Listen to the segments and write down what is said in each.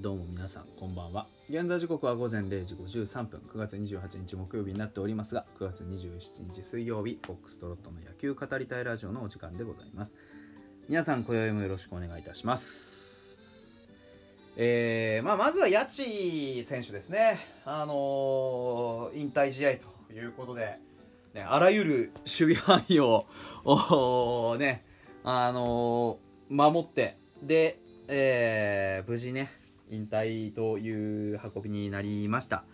どうも皆さんこんばんは。現在時刻は午前0時53分。9月28日木曜日になっておりますが9月27日水曜日フォックストロットの野球語りたいラジオのお時間でございます。皆さん今宵もよろしくお願いいたします。えーまあ、まずは八千選手ですね、あのー引退試合ということで、ね、あらゆる守備範囲を、ねあのー守ってで、えー無事ね引退という運びになりました。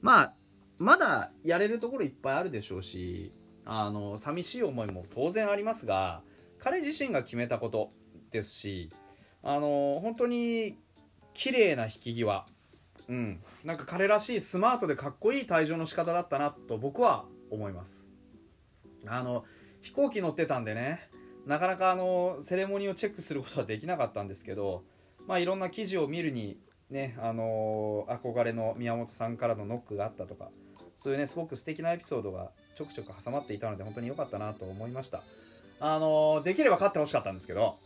まあまだやれるところいっぱいあるでしょうしあの寂しい思いも当然ありますが彼自身が決めたことですしあの本当に綺麗な引き際うんなんか彼らしいスマートでかっこいい退場の仕方だったなと僕は思います。あの飛行機乗ってたんでねなかなかあのセレモニーをチェックすることはできなかったんですけどまあいろんな記事を見るにねあの憧れの宮本さんからのノックがあったとかそういうねすごく素敵なエピソードがちょくちょく挟まっていたので本当に良かったなと思いました。あのできれば勝ってほしかったんですけど。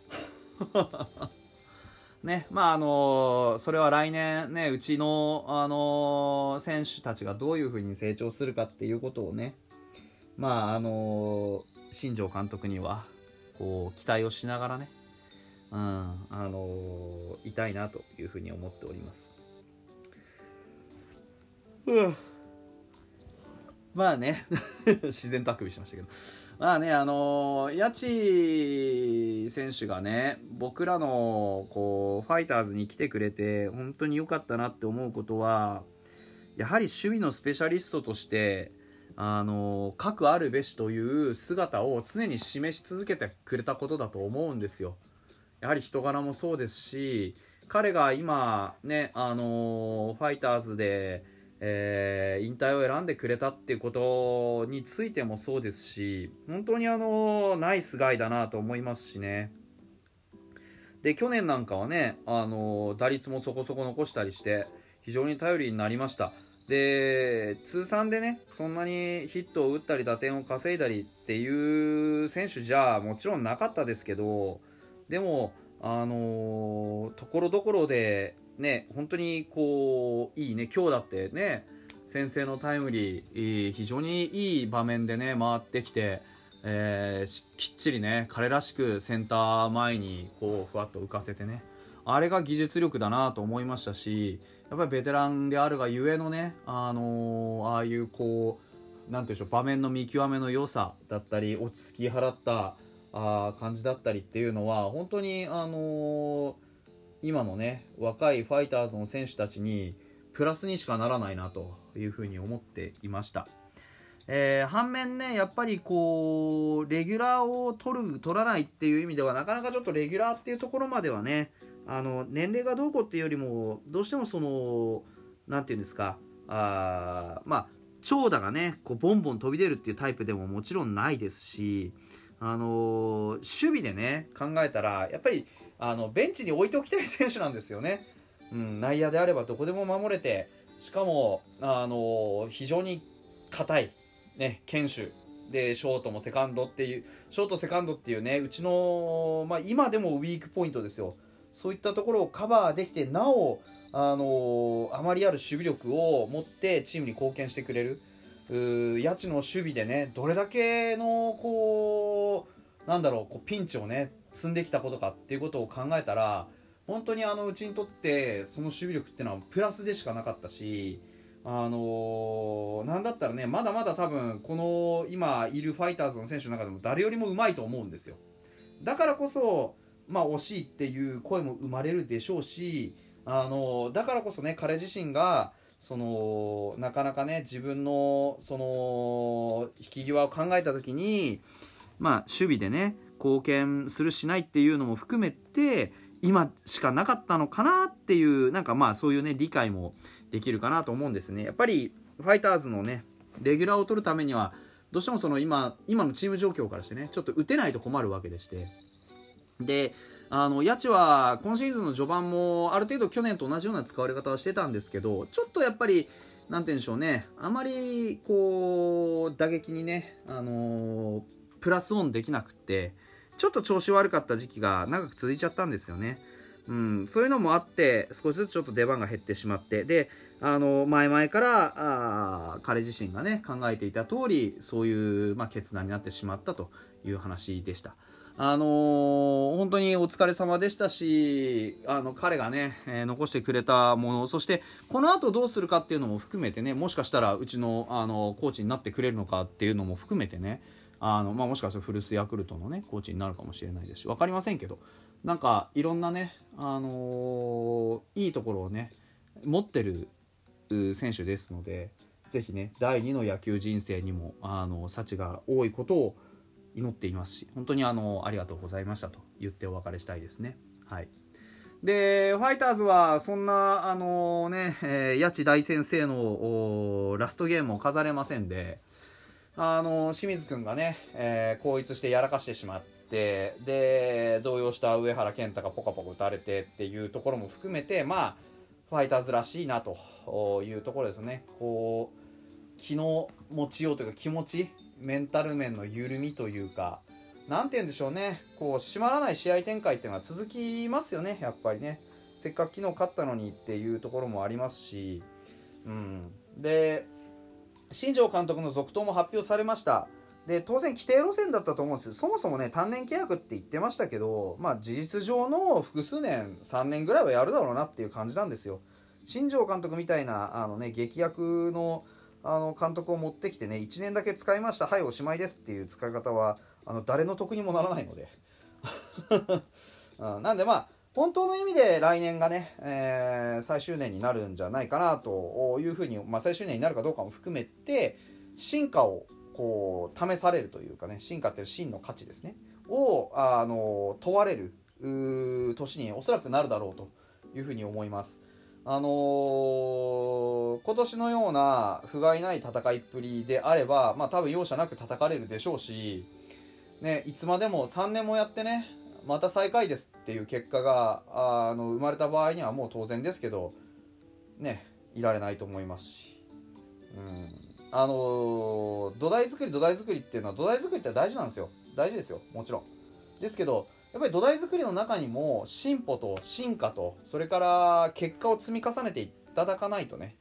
ねまああのそれは来年ねうちのあの選手たちがどういうふうに成長するかっていうことをねまああの新庄監督にはこう期待をしながらねうん。あのいたいなというふうに思っております。うんまあね。自然とあくびしましたけど。まあねあのー、八千選手がね僕らのこうファイターズに来てくれて本当に良かったなって思うことはやはり守備のスペシャリストとしてあのー、核あるべしという姿を常に示し続けてくれたことだと思うんですよやはり人柄もそうですし彼が今ねあの、ファイターズでえー引退を選んでくれたっていうことについてもそうですし本当にあのナイスガイだなと思いますしね。で去年なんかはねあの打率もそこそこ残したりして非常に頼りになりました。で通算でねそんなにヒットを打ったり打点を稼いだりっていう選手じゃもちろんなかったですけどでもあのところどころでね本当にこういいね今日だってね先制のタイムリー非常にいい場面でね回ってきて、えーきっちりね彼らしくセンター前にこうふわっと浮かせてねあれが技術力だなと思いましたしやっぱりベテランであるがゆえのね、あのーああいうこうなんていうでしょう場面の見極めの良さだったり落ち着き払ったあ感じだったりっていうのは本当に、あのー今のね若いファイターズの選手たちにプラスにしかならないなというふうに思っていました。えー反面ねやっぱりこうレギュラーを取る取らないっていう意味ではなかなかちょっとレギュラーっていうところまではねあの年齢がどうこうっていうよりもどうしてもそのなんていうんですかあまあ長打がねこうボンボン飛び出るっていうタイプでももちろんないですしあのー守備でね考えたらやっぱりあのベンチに置いておきたい選手なんですよね。うん、内野であればどこでも守れてしかも、あの非常に硬い、ね、堅守。でショートもセカンドっていうショートセカンドっていうねうちの、まあ、今でもウィークポイントですよ。そういったところをカバーできてなお、あのあまりある守備力を持ってチームに貢献してくれる。谷地の守備でねどれだけのこうなんだろうこうピンチをね積んできたことかっていうことを考えたら本当にあのうちにとってその守備力っていうのはプラスでしかなかったし、あのなんだったらねまだまだ多分この今いるファイターズの選手の中でも誰よりもうまいと思うんですよ。だからこそ、まあ、惜しいっていう声も生まれるでしょうし、あのだからこそね彼自身がそのなかなかね自分のその引き際を考えた時に、まあ、守備でね貢献するしないっていうのも含めて今しかなかったのかなっていうなんかまあそういうね理解もできるかなと思うんですね。やっぱりファイターズのねレギュラーを取るためにはどうしてもその今今のチーム状況からしてねちょっと打てないと困るわけでして。であの谷地は今シーズンの序盤もある程度去年と同じような使われ方はしてたんですけどちょっとやっぱりなんて言うんでしょうねあまりこう打撃にねあのプラスオンできなくってちょっと調子悪かった時期が長く続いちゃったんですよねうん、そういうのもあって少しずつちょっと出番が減ってしまってであの前々からあ彼自身がね考えていた通りそういう、まあ、決断になってしまったという話でした。あのー、本当にお疲れ様でしたし、あの、彼がね、えー、残してくれたもの、そして、この後どうするかっていうのも含めてね、もしかしたらうちの、あの、コーチになってくれるのかっていうのも含めてね、あの、まあ、もしかしたら古巣ヤクルトのね、コーチになるかもしれないですし、分かりませんけど、なんか、いろんなね、あのー、いいところをね、持ってる選手ですので、ぜひね、第2の野球人生にも、あの、幸が多いことを、祈っていますし本当にあのありがとうございましたと言ってお別れしたいですね。はいでファイターズはそんなあのね、えー、八千大先生のラストゲームを飾れませんであの清水君がね、えー、後逸してやらかしてしまってで動揺した上原健太がポカポカ打たれてっていうところも含めてまあファイターズらしいなというところですねこう気の持ちようというか気持ちメンタル面の緩みというか何て言うんでしょうね。こう締まらない試合展開っていうのは続きますよねやっぱりね。せっかく昨日勝ったのにっていうところもありますし、うん、で新庄監督の続投も発表されました。で当然規定路線だったと思うんですそもそもね単年契約って言ってましたけどまあ事実上の複数年3年ぐらいはやるだろうなっていう感じなんですよ。新庄監督みたいなあのね劇薬のあの監督を持ってきてね1年だけ使いました。はいおしまいですっていう使い方はあの誰の得にもならないので。うん。なんでまあ本当の意味で来年がね、えー、最終年になるんじゃないかなというふうに、まあ、最終年になるかどうかも含めて進化をこう試されるというかね進化っていう真の価値ですね。をあの問われる年におそらくなるだろうというふうに思います。あのー、今年のような不甲斐ない戦いっぷりであれば、まあ多分容赦なく叩かれるでしょうし、ね、いつまでも3年もやってね、また最下位ですっていう結果があの生まれた場合にはもう当然ですけど、ね、いられないと思いますし。うん。あのー、土台作り土台作りっていうのは土台作りって大事なんですよ。大事ですよ。もちろん。ですけど、やっぱり土台作りの中にも進歩と進化とそれから結果を積み重ねていただかないとね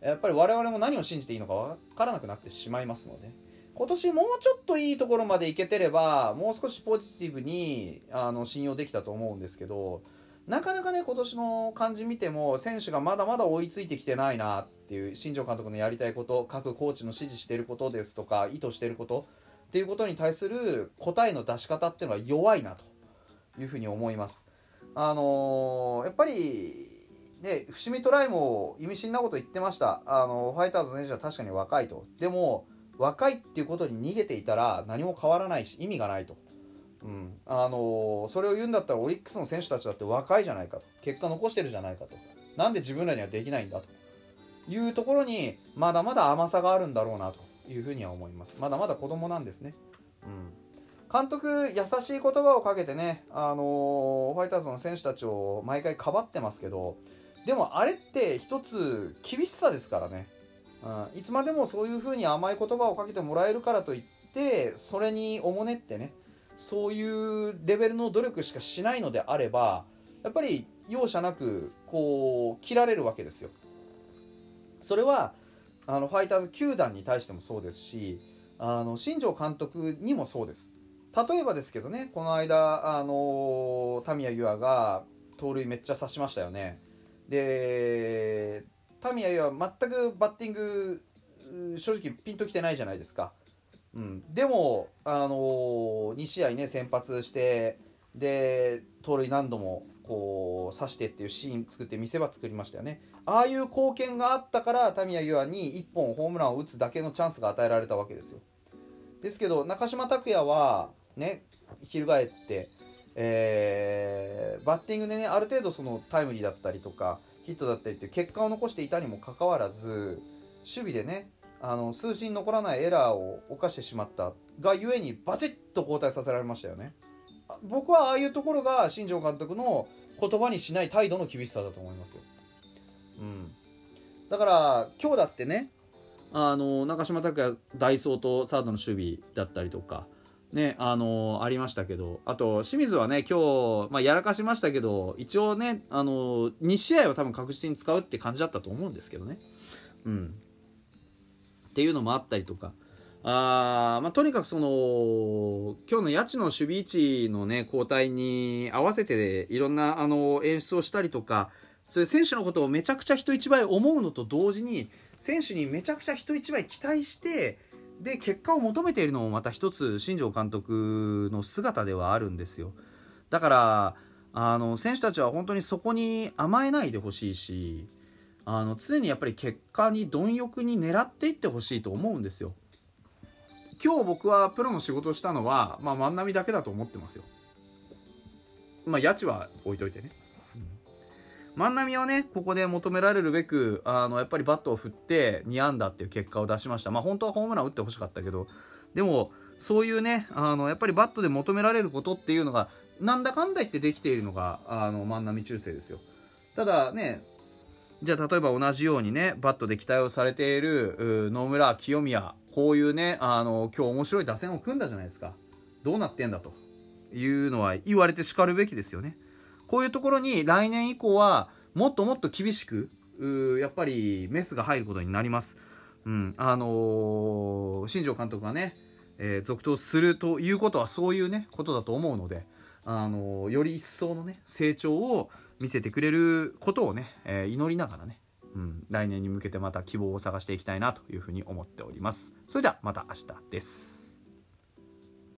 やっぱり我々も何を信じていいのか分からなくなってしまいますので今年もうちょっといいところまでいけてればもう少しポジティブにあの信用できたと思うんですけどなかなかね今年の感じ見ても選手がまだまだ追いついてきてないなっていう新庄監督のやりたいこと各コーチの指示してることですとか意図してることっていうことに対する答えの出し方っていうのは弱いなというふうに思います。あのー、やっぱりね、伏見トライも意味深なこと言ってました。あのファイターズの選手は確かに若いと。でも、若いっていうことに逃げていたら何も変わらないし、意味がないと。うん。あの、それを言うんだったらオリックスの選手たちだって若いじゃないかと。結果残してるじゃないかと。なんで自分らにはできないんだと。いうところに、まだまだ甘さがあるんだろうなというふうには思います。まだまだ子供なんですね。うん。監督、優しい言葉をかけてね、あのー、ファイターズの選手たちを毎回かばってますけど、でもあれって一つ厳しさですからね。うん、いつまでもそういう風に甘い言葉をかけてもらえるからといって、それにおもねってね、そういうレベルの努力しかしないのであれば、やっぱり容赦なく、こう、切られるわけですよ。それは、あの、ファイターズ球団に対してもそうですし、あの、新庄監督にもそうです。例えばですけどねこの間あのタミヤユアが盗塁めっちゃ刺しましたよね。でタミヤユア全くバッティング正直ピンときてないじゃないですか、うん、でもあの2試合ね先発してで盗塁何度もこう刺してっていうシーン作って見せ場作りましたよね。ああいう貢献があったからタミヤユアに1本ホームランを打つだけのチャンスが与えられたわけですよ。ですけど中島拓也はね翻って、えー、バッティングでねある程度そのタイムリーだったりとかヒットだったりっていう結果を残していたにもかかわらず守備でねあの数字に残らないエラーを犯してしまったがゆえにバチッと交代させられましたよね。僕はああいうところが新庄監督の言葉にしない態度の厳しさだと思いますよ、うん、だから今日だってねあの中島拓也ダイソーとサードの守備だったりとかね、あの、ありましたけど、あと、清水はね、今日、まあ、やらかしましたけど、一応ね、あの、2試合は多分確実に使うって感じだったと思うんですけどね。うん。っていうのもあったりとか、あまあ、とにかくその、今日の八千の守備位置のね、交代に合わせて、いろんな、あの、演出をしたりとか、それ選手のことをめちゃくちゃ人一倍思うのと同時に、選手にめちゃくちゃ人一倍期待して、で結果を求めているのもまた一つ新庄監督の姿ではあるんですよ。だからあの選手たちは本当にそこに甘えないでほしいしあの常にやっぱり結果に貪欲に狙っていってほしいと思うんですよ。今日僕はプロの仕事をしたのは、まあ、万波だけだと思ってますよまあ家賃は置いといてね万波はね、ここで求められるべく、あの、やっぱりバットを振って2安打っていう結果を出しました。まあ本当はホームラン打ってほしかったけど、でも、そういうね、あの、やっぱりバットで求められることっていうのが、なんだかんだ言ってできているのが、あの、万波中世ですよ。ただね、じゃあ例えば同じようにね、バットで期待をされている野村、清宮、こういうね、あの、今日面白い打線を組んだじゃないですか。どうなってんだというのは言われてしかるべきですよね。こういうところに来年以降はもっともっと厳しくやっぱりメスが入ることになります。うん、あのー、新庄監督がね、えー、続投するということはそういうねことだと思うので、あのー、より一層のね成長を見せてくれることをね、えー、祈りながらね、うん、来年に向けてまた希望を探していきたいなというふうに思っております。それではまた明日です。